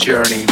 Journey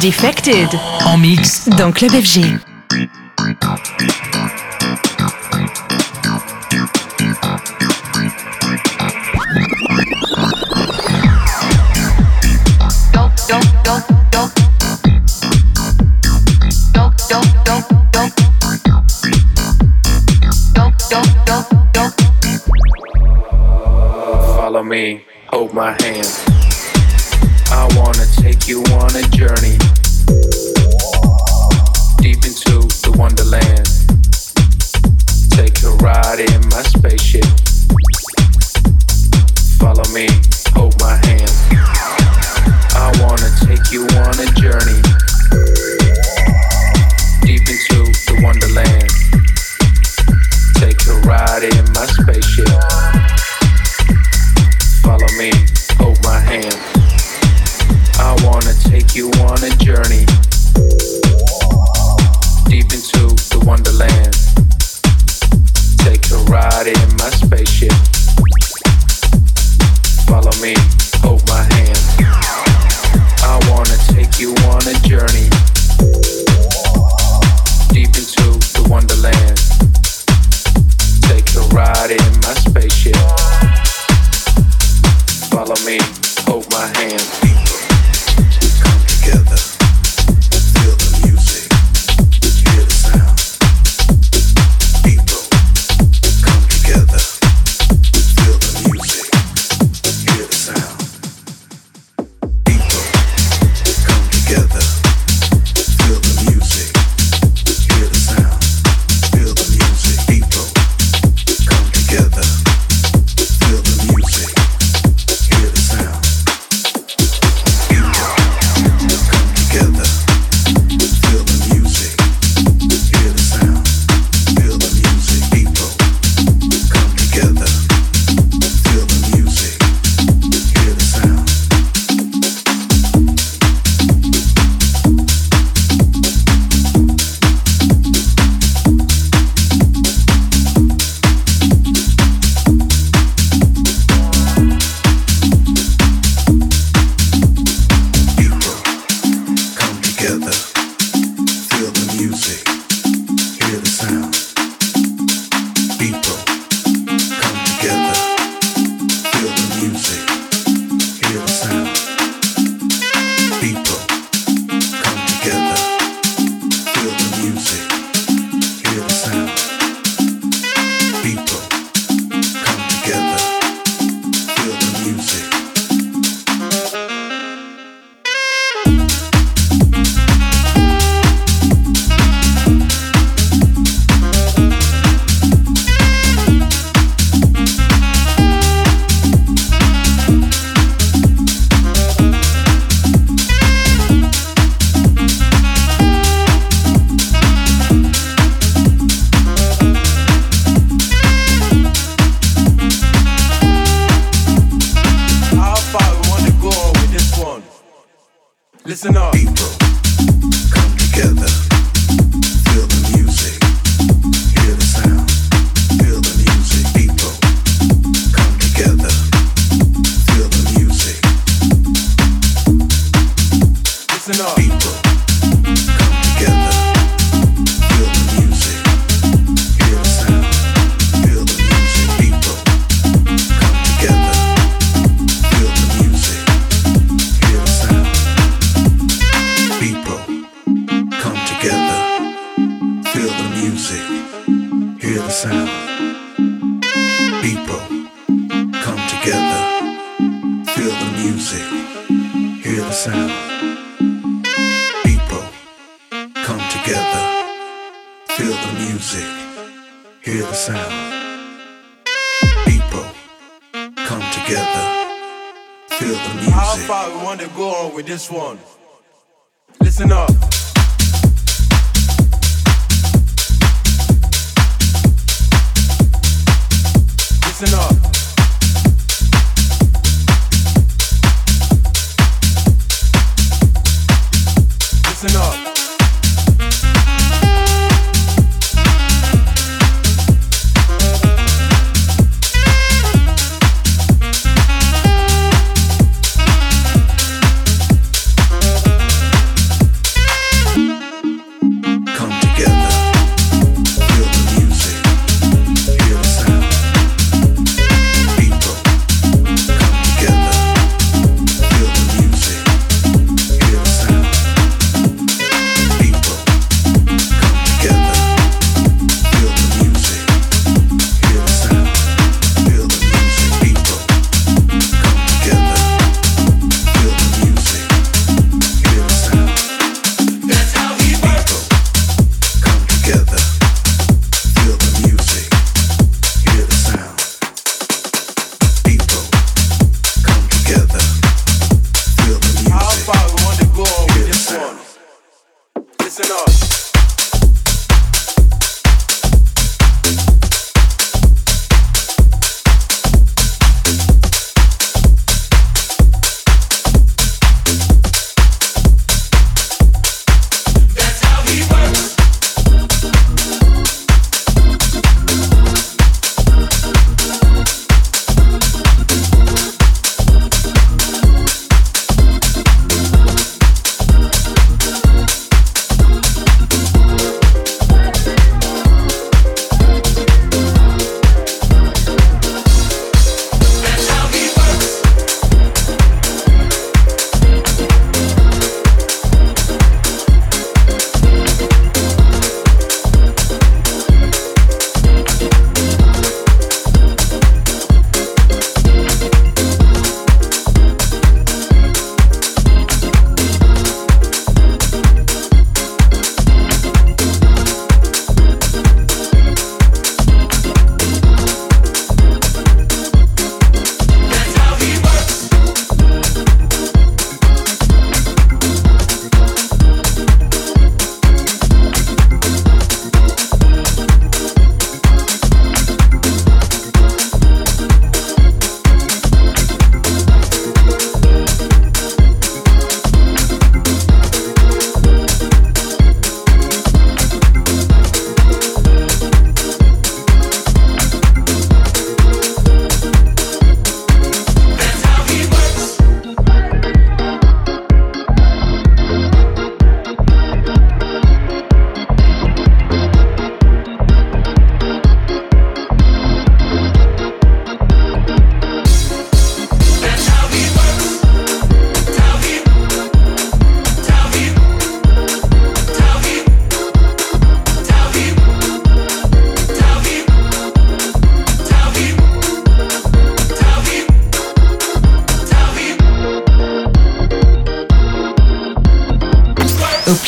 Defected. En mix dans Club FG.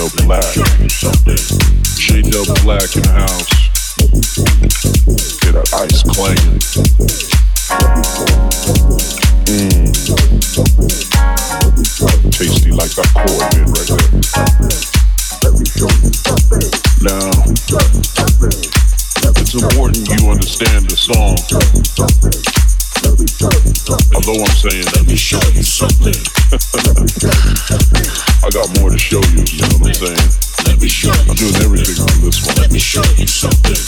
J Dub Black. In the house. Get that ice clanging. Mmm. Tasty like that chord did right there. Now, it's important you understand the song. Although I'm saying, Let me show you something. I got more to show you, you know what I'm saying? Let me show you I'm doing everything on this one. Let me show you something.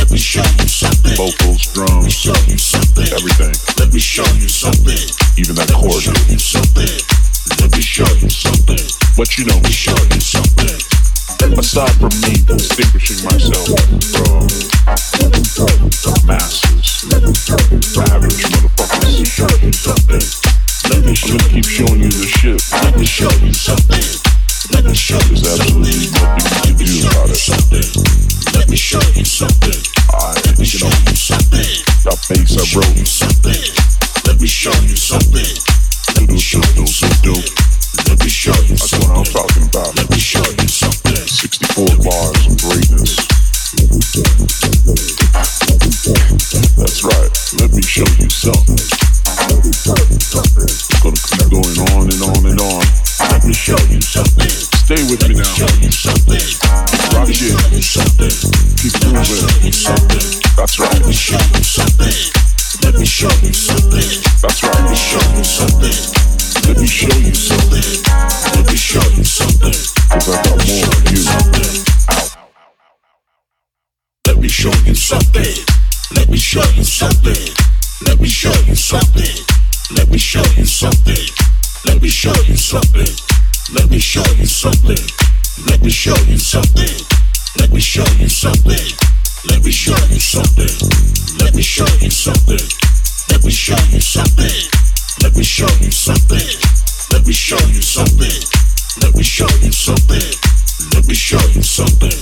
Let me show you something. Vocals, drums, Show you something. everything. Let me show you something. Even that Let me show you something. Let me show you something. But you know, Let me show you something. aside from me distinguishing myself from me show you something. Let me show you something. Let me show you something. Let me show you something. Let me show you something. Let me show you something. Let me show you something. Let me show you something. Let me show you something. Let me show you something. Let me show you something. Let me show you something. Let me show you something.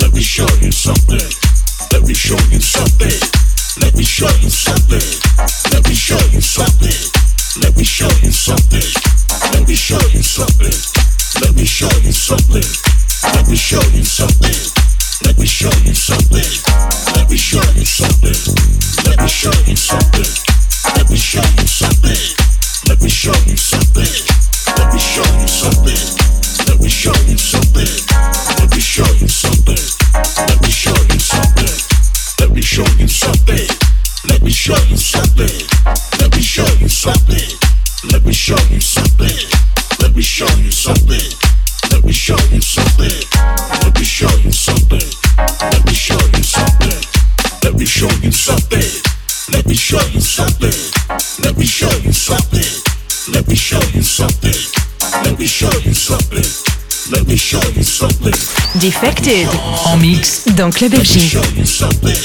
Let me show you something. Let me show you something. Let me show you something. Let me show you something. Let me show you something. Let me show you something. Let me show you something. Let me show you something. Let me show you something. Let me show you something. Let me show you something. Let me show you something. Let me show you something. Show you something. Let me show you something. Let me show you something. Let me show you something. Let me show you something. Let me show you something. Let me show you something. Let me show you something. Let me show you something. Let me show you something. Let me show you something. Defected. En mix dans Club Let me show you something.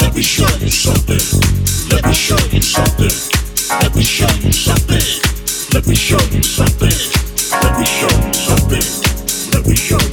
Let me show you something. Let me show you something. Let me show you something. Let me show you something. Let me show you something. Let me show you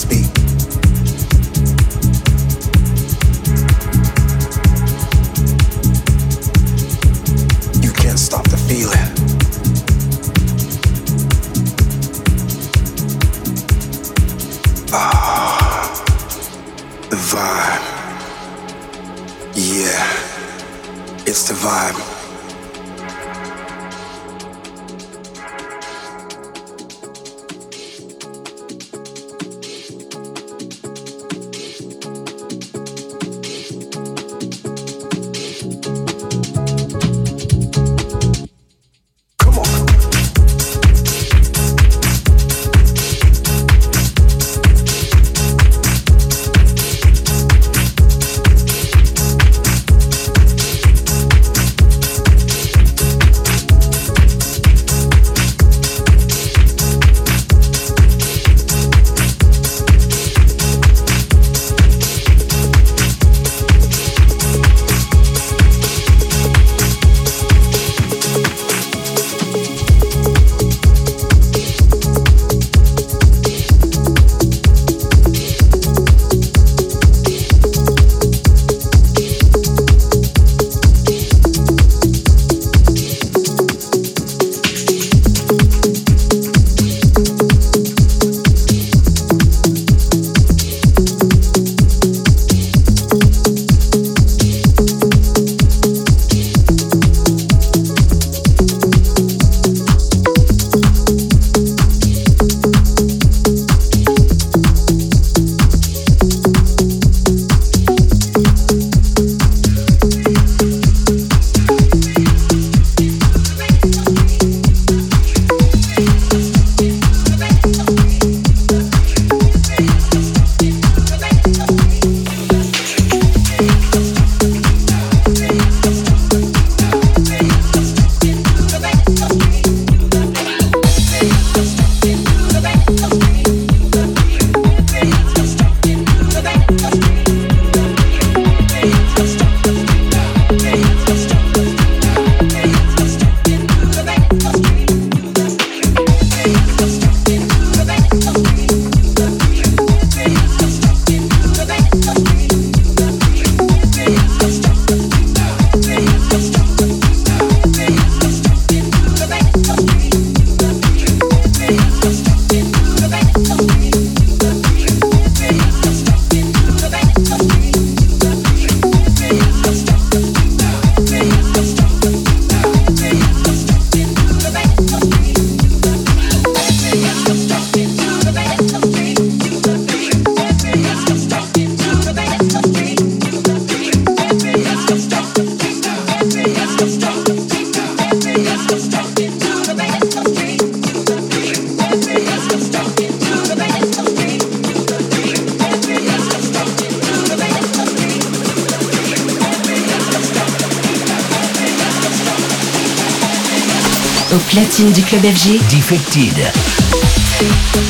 speak. Club. Defected.